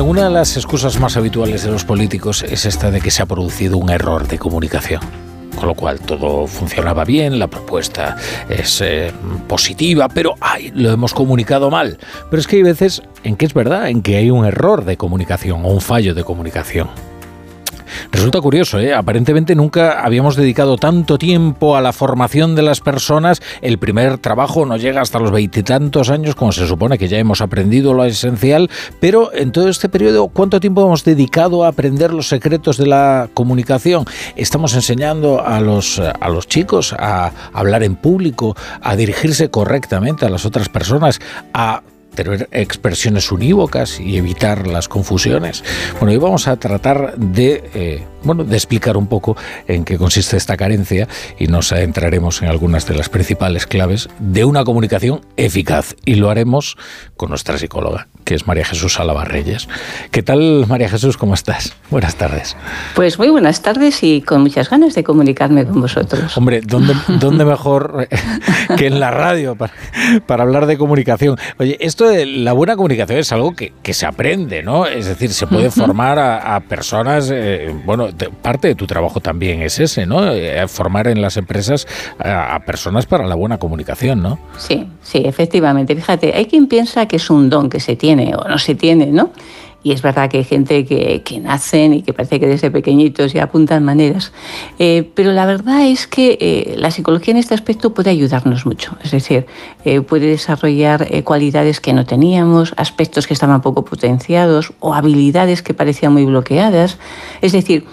Una de las excusas más habituales de los políticos es esta de que se ha producido un error de comunicación con lo cual todo funcionaba bien, la propuesta es eh, positiva, pero ay, lo hemos comunicado mal. Pero es que hay veces en que es verdad, en que hay un error de comunicación o un fallo de comunicación. Resulta curioso, ¿eh? aparentemente nunca habíamos dedicado tanto tiempo a la formación de las personas. El primer trabajo no llega hasta los veintitantos años, como se supone que ya hemos aprendido lo esencial, pero en todo este periodo, ¿cuánto tiempo hemos dedicado a aprender los secretos de la comunicación? Estamos enseñando a los, a los chicos a hablar en público, a dirigirse correctamente a las otras personas, a tener expresiones unívocas y evitar las confusiones. Bueno, hoy vamos a tratar de, eh, bueno, de explicar un poco en qué consiste esta carencia y nos adentraremos en algunas de las principales claves de una comunicación eficaz. Y lo haremos con nuestra psicóloga, que es María Jesús Reyes. ¿Qué tal, María Jesús? ¿Cómo estás? Buenas tardes. Pues muy buenas tardes y con muchas ganas de comunicarme con vosotros. Hombre, ¿dónde, dónde mejor que en la radio para, para hablar de comunicación? Oye, esto la buena comunicación es algo que, se aprende, ¿no? Es decir, se puede formar a, personas, eh, bueno, parte de tu trabajo también es ese, ¿no? Eh, formar en las empresas a, a, personas para la buena comunicación, ¿no? Sí, sí, efectivamente. Fíjate, hay quien piensa que es un don que se tiene o no se tiene, ¿no? Y es verdad que hay gente que, que nacen y que parece que desde pequeñitos ya apuntan maneras. Eh, pero la verdad es que eh, la psicología en este aspecto puede ayudarnos mucho. Es decir, eh, puede desarrollar cualidades que no teníamos, aspectos que estaban poco potenciados o habilidades que parecían muy bloqueadas. Es decir,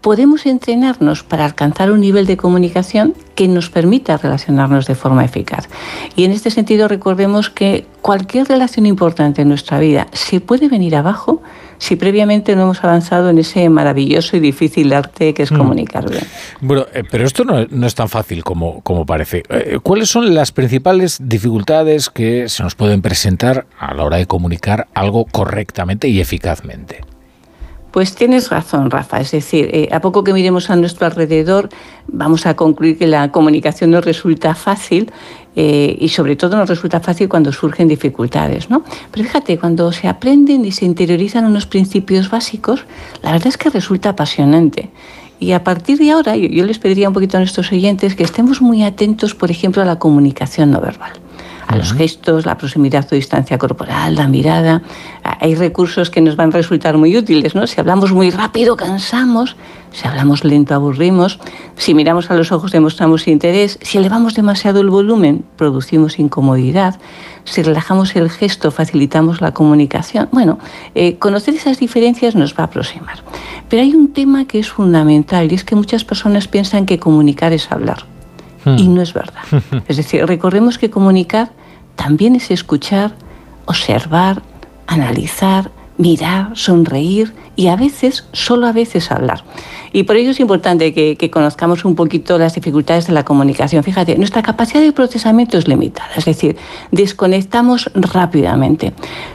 podemos entrenarnos para alcanzar un nivel de comunicación que nos permita relacionarnos de forma eficaz. Y en este sentido recordemos que cualquier relación importante en nuestra vida se puede venir abajo si previamente no hemos avanzado en ese maravilloso y difícil arte que es mm. comunicar bien. Bueno, eh, pero esto no, es tan fácil como, como parece. Eh, ¿Cuáles son las principales dificultades que se nos pueden presentar a la hora de comunicar algo correctamente y eficazmente? Pues tienes razón, Rafa. Es decir, eh, a poco que miremos a nuestro alrededor, vamos a concluir que la comunicación nos resulta fácil eh, y sobre todo nos resulta fácil cuando surgen dificultades. ¿no? Pero fíjate, cuando se aprenden y se interiorizan unos principios básicos, la verdad es que resulta apasionante. Y a partir de ahora, yo les pediría un poquito a nuestros oyentes que estemos muy atentos, por ejemplo, a la comunicación no verbal a los gestos, la proximidad o distancia corporal, la mirada. Hay recursos que nos van a resultar muy útiles, ¿no? Si hablamos muy rápido, cansamos. Si hablamos lento, aburrimos. Si miramos a los ojos, demostramos interés. Si elevamos demasiado el volumen, producimos incomodidad. Si relajamos el gesto, facilitamos la comunicación. Bueno, eh, conocer esas diferencias nos va a aproximar. Pero hay un tema que es fundamental y es que muchas personas piensan que comunicar es hablar. Y hmm. no es verdad. Es decir, recordemos que comunicar también es escuchar, observar, analizar, mirar, sonreír y a veces, solo a veces hablar. Y por ello es importante que, conozcamos un poquito las dificultades de la comunicación. Fíjate, nuestra capacidad de procesamiento es limitada, es decir, desconectamos rápidamente.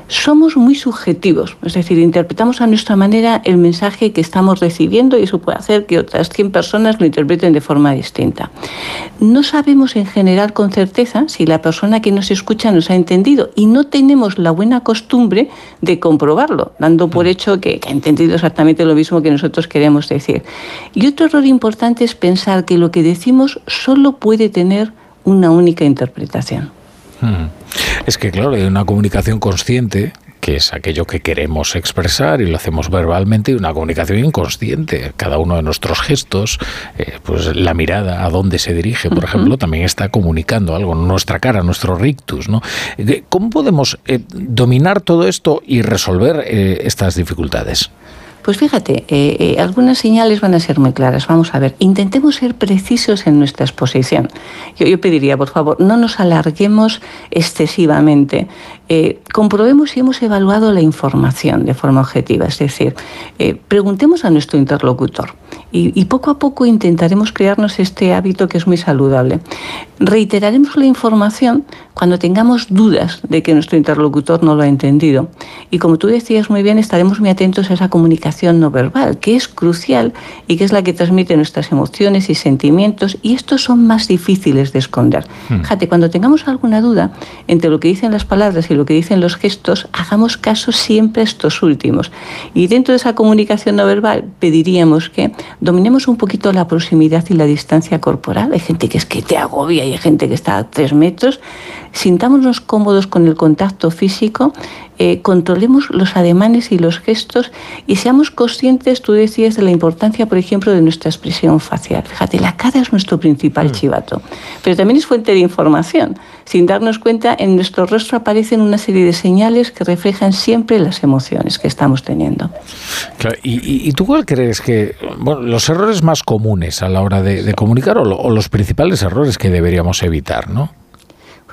Somos muy subjetivos, es decir, interpretamos a nuestra manera el mensaje que estamos recibiendo y eso puede hacer que otras 100 personas lo interpreten de forma distinta. No sabemos en general con certeza si la persona que nos escucha nos ha entendido y no tenemos la buena costumbre de comprobarlo, dando por mm. hecho que ha entendido exactamente lo mismo que nosotros queremos decir. Y otro error importante es pensar que lo que decimos solo puede tener una única interpretación. Hmm. Es que, claro, hay una comunicación consciente que es aquello que queremos expresar y lo hacemos verbalmente, y una comunicación inconsciente. Cada uno de nuestros gestos, eh, pues la mirada a dónde se dirige, por ejemplo, también está comunicando algo, nuestra cara, nuestro rictus. ¿no? Eh, ¿Cómo podemos eh, dominar todo esto y resolver estas dificultades? Pues fíjate, eh, eh, algunas señales van a ser muy claras. Vamos a ver, intentemos ser precisos en nuestra exposición. Yo, pediría, por favor, no nos alarguemos excesivamente. Eh, comprobemos si hemos evaluado la información de forma objetiva, es decir, preguntemos a nuestro interlocutor y, poco a poco intentaremos crearnos este hábito que es muy saludable. Reiteraremos la información cuando tengamos dudas de que nuestro interlocutor no lo ha entendido. Y como tú decías muy bien, estaremos muy atentos a esa comunicación no verbal, que es crucial y que es la que transmite nuestras emociones y sentimientos, y estos son más difíciles de esconder. Hmm. Fíjate, cuando tengamos alguna duda entre lo que dicen las palabras y y lo que dicen los gestos, hagamos caso siempre a estos últimos. Y dentro de esa comunicación no verbal pediríamos que dominemos un poquito la proximidad y la distancia corporal. Hay gente que es que te agobia y hay gente que está a tres metros. Sintámonos cómodos con el contacto físico eh, controlemos los ademanes y los gestos y seamos conscientes, tú decías, de la importancia, por ejemplo, de nuestra expresión facial. Fíjate, la cara es nuestro principal mm. chivato, pero también es fuente de información. Sin darnos cuenta, en nuestro rostro aparecen una serie de señales que reflejan siempre las emociones que estamos teniendo. y, tú cuál crees que, bueno, los errores más comunes a la hora de, comunicar o, o los principales errores que deberíamos evitar, ¿no?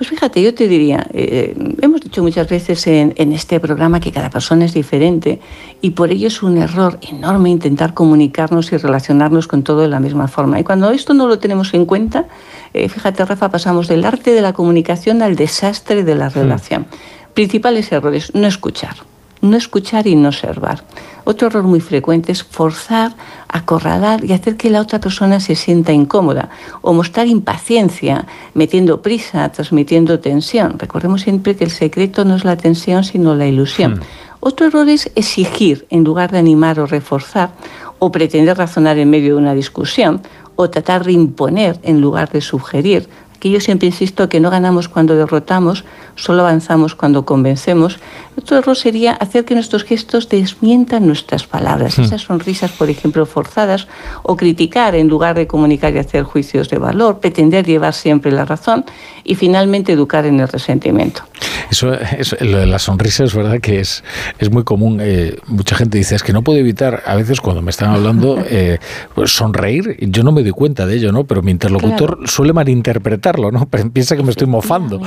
Pues fíjate, yo te diría, eh, hemos dicho muchas veces en, este programa que cada persona es diferente y por ello es un error enorme intentar comunicarnos y relacionarnos con todo de la misma forma. Y cuando esto no lo tenemos en cuenta, eh, fíjate Rafa, pasamos del arte de la comunicación al desastre de la relación. Principales errores, no escuchar no escuchar y no observar. Otro error muy frecuente es forzar, acorralar y hacer que la otra persona se sienta incómoda o mostrar impaciencia, metiendo prisa, transmitiendo tensión. Recordemos siempre que el secreto no es la tensión, sino la ilusión. Hmm. Otro error es exigir en lugar de animar o reforzar o pretender razonar en medio de una discusión o tratar de imponer en lugar de sugerir que yo siempre insisto que no ganamos cuando derrotamos, solo avanzamos cuando convencemos. Otro error sería hacer que nuestros gestos desmientan nuestras palabras, hmm. esas sonrisas, por ejemplo, forzadas, o criticar en lugar de comunicar y hacer juicios de valor, pretender llevar siempre la razón y finalmente educar en el resentimiento. Eso, lo de la sonrisa es verdad que es, es muy común. Eh, mucha gente dice, es que no puedo evitar, a veces cuando me están hablando, eh, pues sonreír. Yo no me doy cuenta de ello, ¿no? Pero mi interlocutor suele malinterpretarlo, ¿no? Piensa que me estoy mofando.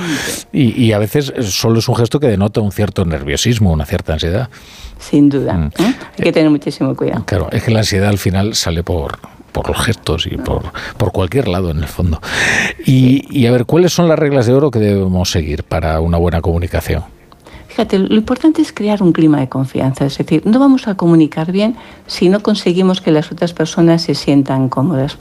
Y, a veces solo es un gesto que denota un cierto nerviosismo, una cierta ansiedad. Sin duda. Mm. ¿eh? Hay que tener muchísimo cuidado. Claro, es que la ansiedad al final sale por, por los gestos y por, por cualquier lado en el fondo. Y, y a ver, ¿cuáles son las reglas de oro que debemos seguir para una buena comunicación? Fíjate, lo importante es crear un clima de confianza, es decir, no vamos a comunicar bien si no conseguimos que las otras personas se sientan cómodas.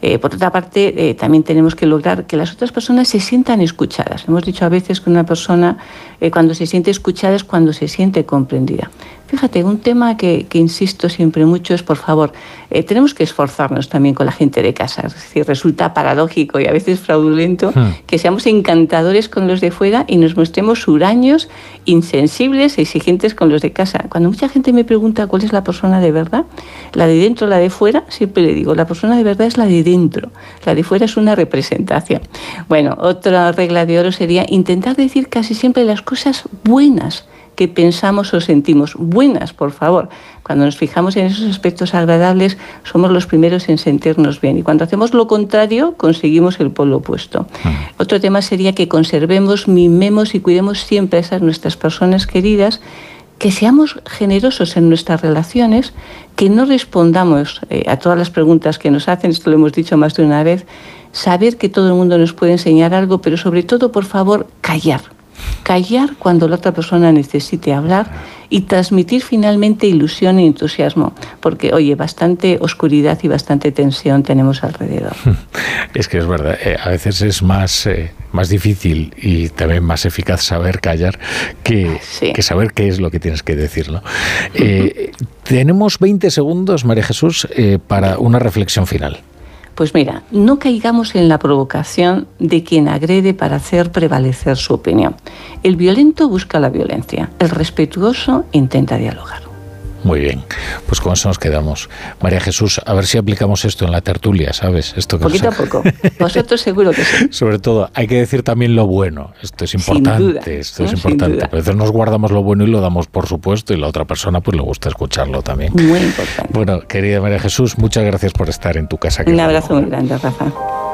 Eh, por otra parte, eh, también tenemos que lograr que las otras personas se sientan escuchadas. Hemos dicho a veces que una persona eh, cuando se siente escuchada es cuando se siente comprendida. Fíjate, un tema que, insisto siempre mucho es, por favor, eh, tenemos que esforzarnos también con la gente de casa. Es decir, resulta paradójico y a veces fraudulento hmm. que seamos encantadores con los de fuera y nos mostremos huraños, insensibles e exigentes con los de casa. Cuando mucha gente me pregunta cuál es la persona de verdad, la de dentro, la de fuera, siempre le digo, la persona de verdad es la de dentro, la de fuera es una representación. Bueno, otra regla de oro sería intentar decir casi siempre las cosas buenas que pensamos o sentimos. Buenas, por favor. Cuando nos fijamos en esos aspectos agradables, somos los primeros en sentirnos bien. Y cuando hacemos lo contrario, conseguimos el polo opuesto. Mm. Otro tema sería que conservemos, mimemos y cuidemos siempre a esas nuestras personas queridas que seamos generosos en nuestras relaciones, que no respondamos eh, a todas las preguntas que nos hacen, esto lo hemos dicho más de una vez, saber que todo el mundo nos puede enseñar algo, pero sobre todo, por favor, callar callar cuando la otra persona necesite hablar y transmitir finalmente ilusión y entusiasmo, porque oye, bastante oscuridad y bastante tensión tenemos alrededor. Es que es verdad, eh, a veces es más, eh, más difícil y también más eficaz saber callar que, que, saber qué es lo que tienes que decir. Eh, tenemos 20 segundos, María Jesús, para una reflexión final. Pues mira, no caigamos en la provocación de quien agrede para hacer prevalecer su opinión. El violento busca la violencia, el respetuoso intenta dialogar. Muy bien, pues con eso nos quedamos. María Jesús, a ver si aplicamos esto en la tertulia, ¿sabes? Esto que Poquito a poco. Vosotros seguro que sí. Sobre todo, hay que decir también lo bueno. Esto es importante. esto es importante. A veces nos guardamos lo bueno y lo damos por supuesto y la otra persona pues le gusta escucharlo también. Muy importante. Bueno, querida María Jesús, muchas gracias por estar en tu casa. Un abrazo muy grande, Rafa.